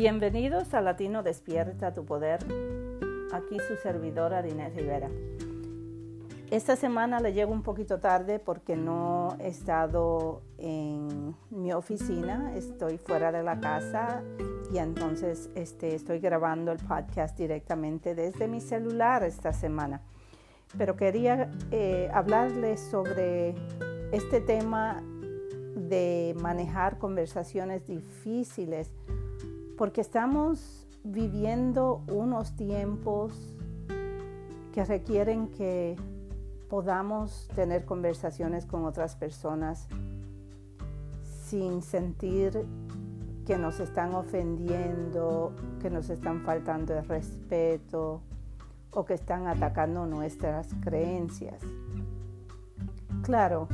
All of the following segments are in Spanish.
Bienvenidos a Latino Despierta tu Poder. Aquí su servidora Inés Rivera. Esta semana le llego un poquito tarde porque no he estado en mi oficina, estoy fuera de la casa y entonces este, estoy grabando el podcast directamente desde mi celular esta semana. Pero quería eh, hablarles sobre este tema de manejar conversaciones difíciles porque estamos viviendo unos tiempos que requieren que podamos tener conversaciones con otras personas sin sentir que nos están ofendiendo, que nos están faltando el respeto o que están atacando nuestras creencias. Claro,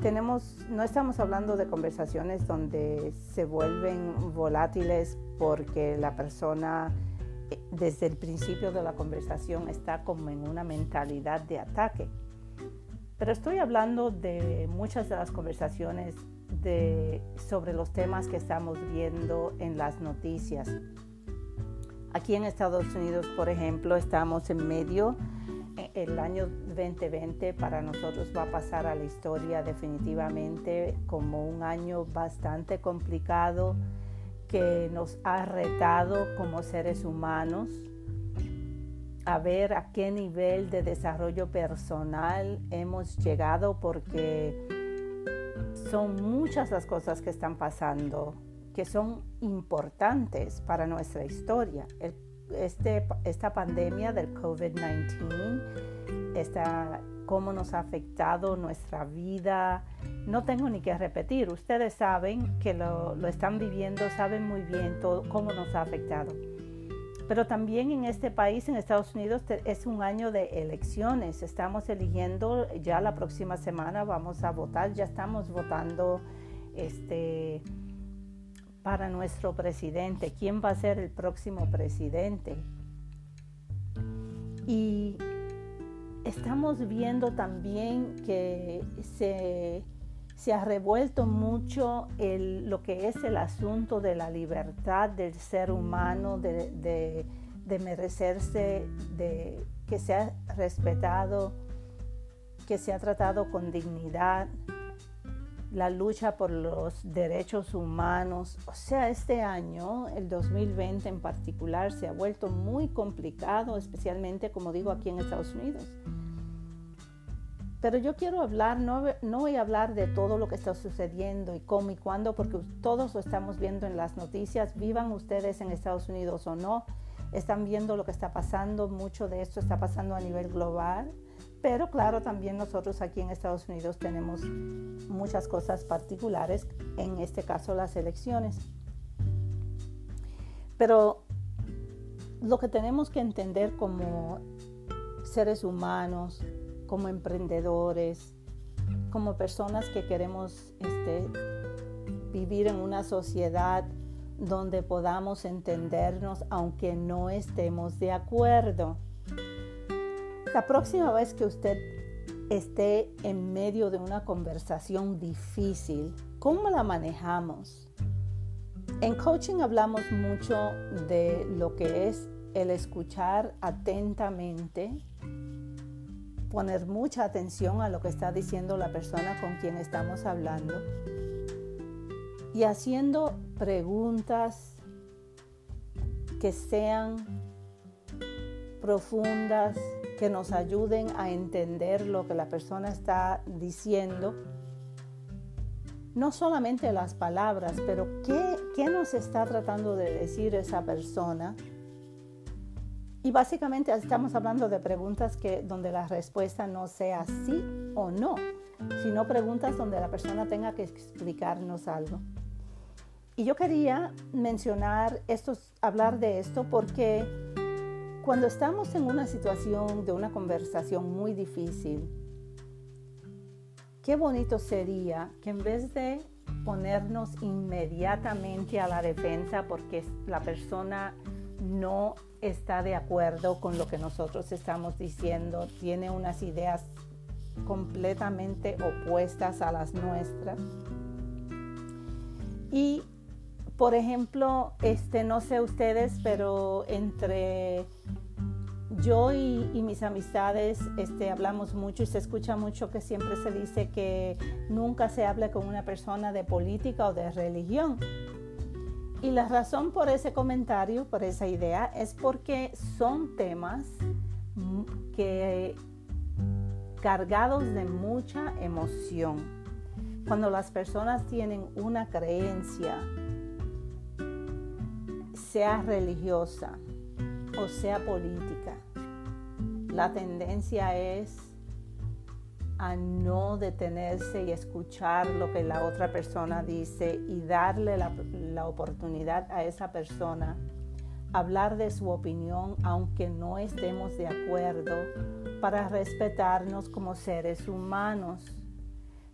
tenemos, no estamos hablando de conversaciones donde se vuelven volátiles porque la persona eh, desde el principio de la conversación está como en una mentalidad de ataque. Pero estoy hablando de muchas de las conversaciones de, sobre los temas que estamos viendo en las noticias. Aquí en Estados Unidos, por ejemplo, estamos en medio, el año 2020 para nosotros va a pasar a la historia definitivamente como un año bastante complicado que nos ha retado como seres humanos a ver a qué nivel de desarrollo personal hemos llegado porque son muchas las cosas que están pasando que son importantes para nuestra historia. Este, esta pandemia del COVID-19, esta, cómo nos ha afectado nuestra vida, no tengo ni que repetir. Ustedes saben que lo, lo están viviendo, saben muy bien todo, cómo nos ha afectado. Pero también en este país, en Estados Unidos, es un año de elecciones. Estamos eligiendo, ya la próxima semana vamos a votar, ya estamos votando este, para nuestro presidente, quién va a ser el próximo presidente. Y estamos viendo también que se se ha revuelto mucho lo que es el asunto de la libertad del ser humano, de, merecerse, de que sea respetado, que sea tratado con dignidad, la lucha por los derechos humanos. O sea, este año, el 2020 en particular, se ha vuelto muy complicado, especialmente, como digo, aquí en Estados Unidos. Pero yo quiero hablar, no, no, voy a hablar de todo lo que está sucediendo y cómo y cuándo, porque todos lo estamos viendo en las noticias, vivan ustedes en Estados Unidos o no, están viendo lo que está pasando, mucho de esto está pasando a nivel global, pero claro, también nosotros aquí en Estados Unidos tenemos muchas cosas particulares, en este caso las elecciones. Pero lo que tenemos que entender como seres humanos, como emprendedores, como personas que queremos este, vivir en una sociedad donde podamos entendernos aunque no estemos de acuerdo. La próxima vez que usted esté en medio de una conversación difícil, ¿cómo la manejamos? En coaching hablamos mucho de lo que es el escuchar atentamente poner mucha atención a lo que está diciendo la persona con quien estamos hablando y haciendo preguntas que sean profundas, que nos ayuden a entender lo que la persona está diciendo. No solamente las palabras, pero qué, qué nos está tratando de decir esa persona y básicamente estamos hablando de preguntas que, donde la respuesta no sea sí o no, sino preguntas donde la persona tenga que explicarnos algo. Y yo quería mencionar esto, hablar de esto porque cuando estamos en una situación de una conversación muy difícil, qué bonito sería que en vez de ponernos inmediatamente a la defensa porque la persona no está de acuerdo con lo que nosotros estamos diciendo, tiene unas ideas completamente opuestas a las nuestras. Y Por ejemplo, este, no sé ustedes, pero entre yo y, mis amistades este, hablamos mucho y se escucha mucho que siempre se dice que nunca se habla con una persona de política o de religión. Y la razón por ese comentario, por esa idea, es porque son temas que cargados de mucha emoción. Cuando las personas tienen una creencia, sea religiosa o sea política, la tendencia es a no detenerse y escuchar lo que la otra persona dice y darle la, oportunidad a esa persona hablar de su opinión aunque no estemos de acuerdo para respetarnos como seres humanos.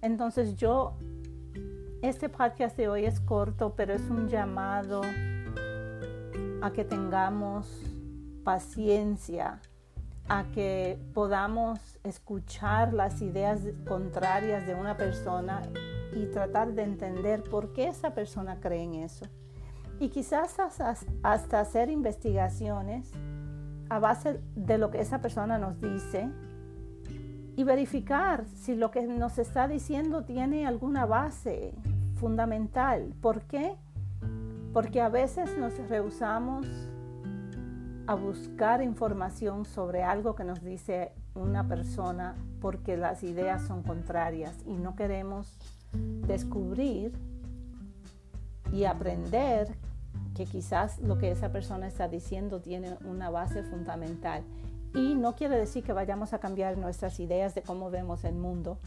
Entonces yo, este podcast de hoy es corto, pero es un llamado a que tengamos paciencia a que podamos escuchar las ideas contrarias de una persona y tratar de entender por qué esa persona cree en eso. Y quizás hasta, hacer investigaciones a base de lo que esa persona nos dice y verificar si lo que nos está diciendo tiene alguna base fundamental. ¿Por qué? Porque a veces nos rehusamos a buscar información sobre algo que nos dice una persona porque las ideas son contrarias y no queremos descubrir y aprender que quizás lo que esa persona está diciendo tiene una base fundamental. Y no quiere decir que vayamos a cambiar nuestras ideas de cómo vemos el mundo,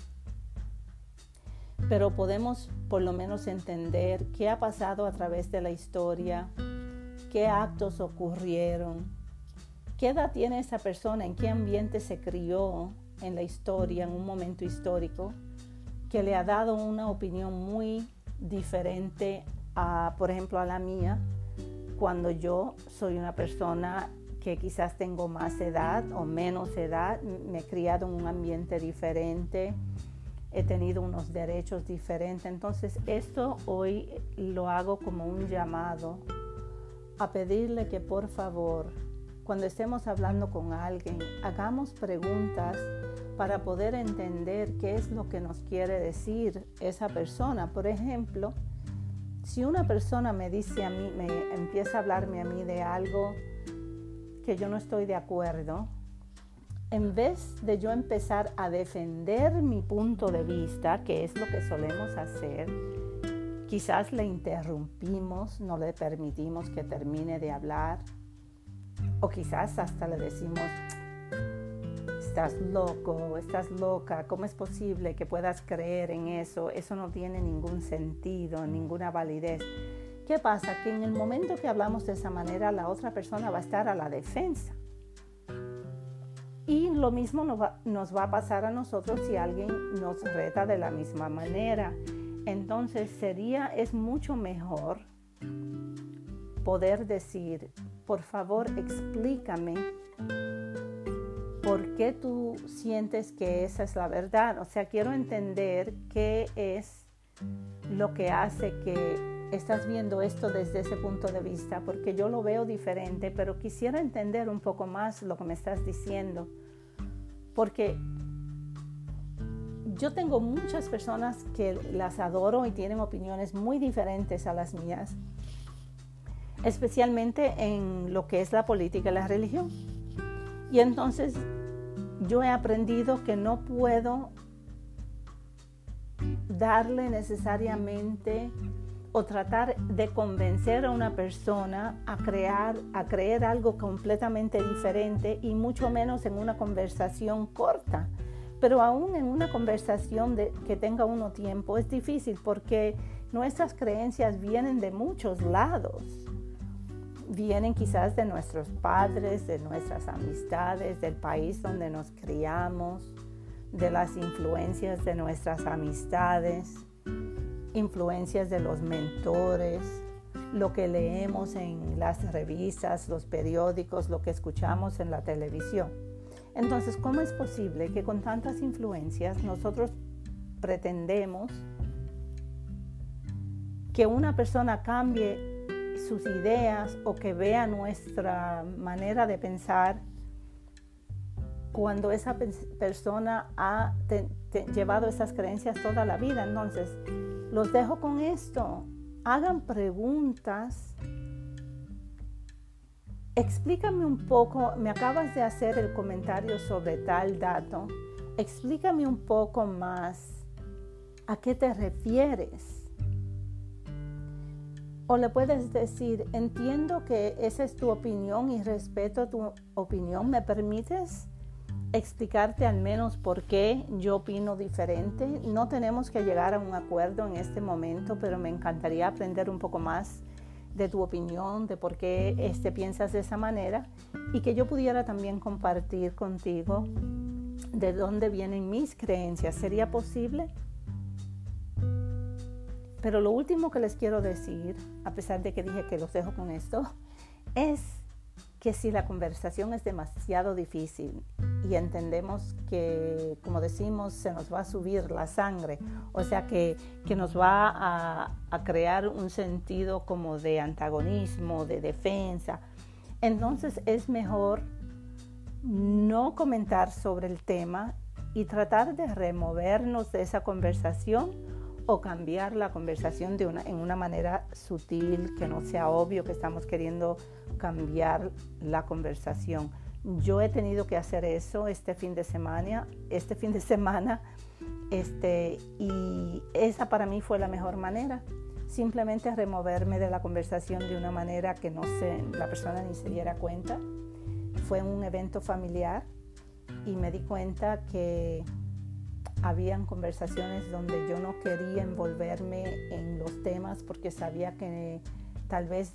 pero podemos por lo menos entender qué ha pasado a través de la historia, qué actos ocurrieron, qué edad tiene esa persona, en qué ambiente se crió en la historia, en un momento histórico, que le ha dado una opinión muy diferente a, por ejemplo, a la mía, cuando yo soy una persona que quizás tengo más edad o menos edad, me he criado en un ambiente diferente, he tenido unos derechos diferentes. Entonces, esto hoy lo hago como un llamado a pedirle que por favor, cuando estemos hablando con alguien, hagamos preguntas para poder entender qué es lo que nos quiere decir esa persona. Por ejemplo, si una persona me dice a mí, me empieza a hablarme a mí de algo que yo no estoy de acuerdo, en vez de yo empezar a defender mi punto de vista, que es lo que solemos hacer, Quizás le interrumpimos, no le permitimos que termine de hablar. O quizás hasta le decimos, estás loco, estás loca, ¿cómo es posible que puedas creer en eso? Eso no tiene ningún sentido, ninguna validez. ¿Qué pasa? Que en el momento que hablamos de esa manera, la otra persona va a estar a la defensa. Y lo mismo nos va, a pasar a nosotros si alguien nos reta de la misma manera. Entonces sería, es mucho mejor poder decir, por favor explícame por qué tú sientes que esa es la verdad. O sea, quiero entender qué es lo que hace que estás viendo esto desde ese punto de vista, porque yo lo veo diferente, pero quisiera entender un poco más lo que me estás diciendo, porque yo tengo muchas personas que las adoro y tienen opiniones muy diferentes a las mías, especialmente en lo que es la política y la religión. Y entonces yo he aprendido que no puedo darle necesariamente o tratar de convencer a una persona a crear, a creer algo completamente diferente y mucho menos en una conversación corta pero aún en una conversación que tenga uno tiempo es difícil porque nuestras creencias vienen de muchos lados. Vienen quizás de nuestros padres, de nuestras amistades, del país donde nos criamos, de las influencias de nuestras amistades, influencias de los mentores, lo que leemos en las revistas, los periódicos, lo que escuchamos en la televisión. Entonces, ¿cómo es posible que con tantas influencias nosotros pretendemos que una persona cambie sus ideas o que vea nuestra manera de pensar cuando esa persona ha llevado esas creencias toda la vida. Entonces, los dejo con esto. Hagan preguntas. Explícame un poco, me acabas de hacer el comentario sobre tal dato. Explícame un poco más a qué te refieres. O le puedes decir, entiendo que esa es tu opinión y respeto tu opinión. ¿Me permites explicarte al menos por qué yo opino diferente? No tenemos que llegar a un acuerdo en este momento, pero me encantaría aprender un poco más de tu opinión, de por qué este, piensas de esa manera y que yo pudiera también compartir contigo de dónde vienen mis creencias. ¿Sería posible? Pero lo último que les quiero decir, a pesar de que dije que los dejo con esto, es que si la conversación es demasiado difícil y entendemos que, como decimos, se nos va a subir la sangre, o sea que, que nos va a, crear un sentido como de antagonismo, de defensa, entonces es mejor no comentar sobre el tema y tratar de removernos de esa conversación o cambiar la conversación de una, en una manera sutil, que no sea obvio que estamos queriendo cambiar la conversación. Yo he tenido que hacer eso este fin de semana, este fin de semana, este, y esa para mí fue la mejor manera. Simplemente removerme de la conversación de una manera que no se, la persona ni se diera cuenta. Fue un evento familiar y me di cuenta que habían conversaciones donde yo no quería envolverme en los temas porque sabía que tal vez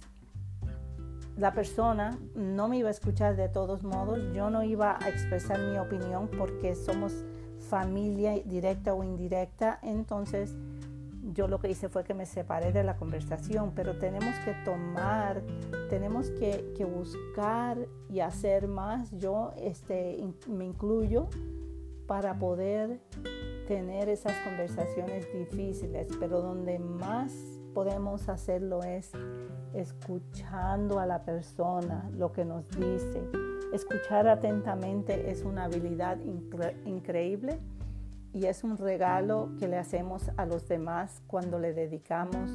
la persona no me iba a escuchar de todos modos, yo no iba a expresar mi opinión porque somos familia directa o indirecta, entonces yo lo que hice fue que me separé de la conversación, pero tenemos que tomar, tenemos que, buscar y hacer más, yo este, me incluyo para poder tener esas conversaciones difíciles, pero donde más podemos hacerlo es escuchando a la persona lo que nos dice. Escuchar atentamente es una habilidad increíble y es un regalo que le hacemos a los demás cuando le dedicamos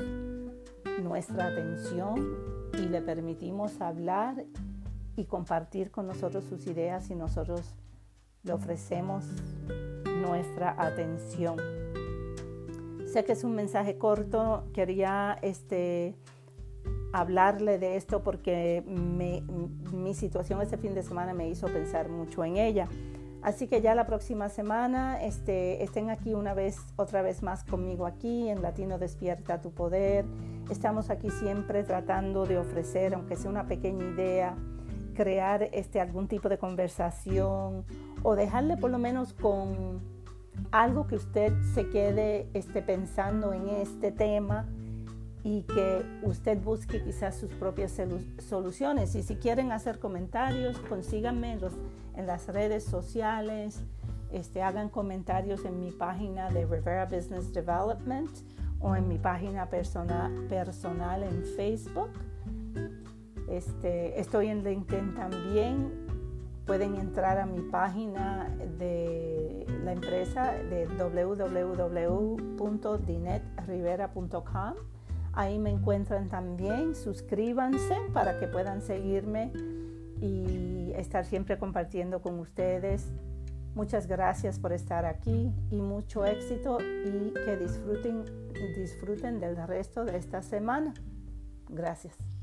nuestra atención y le permitimos hablar y compartir con nosotros sus ideas y nosotros le ofrecemos nuestra atención. Sé que es un mensaje corto, quería este, hablarle de esto porque mi situación este fin de semana me hizo pensar mucho en ella. Así que ya la próxima semana este, estén aquí una vez, otra vez más conmigo aquí en Latino Despierta tu Poder. Estamos aquí siempre tratando de ofrecer, aunque sea una pequeña idea, crear este, algún tipo de conversación o dejarle por lo menos con algo que usted se quede este, pensando en este tema y que usted busque quizás sus propias soluciones. Y si quieren hacer comentarios, consíganme en, las redes sociales, este, hagan comentarios en mi página de Rivera Business Development o en mi página personal, personal en Facebook. Este, estoy en LinkedIn también. Pueden entrar a mi página de la empresa de www.dinetrivera.com. Ahí me encuentran también. Suscríbanse para que puedan seguirme y estar siempre compartiendo con ustedes. Muchas gracias por estar aquí y mucho éxito y que disfruten, disfruten del resto de esta semana. Gracias.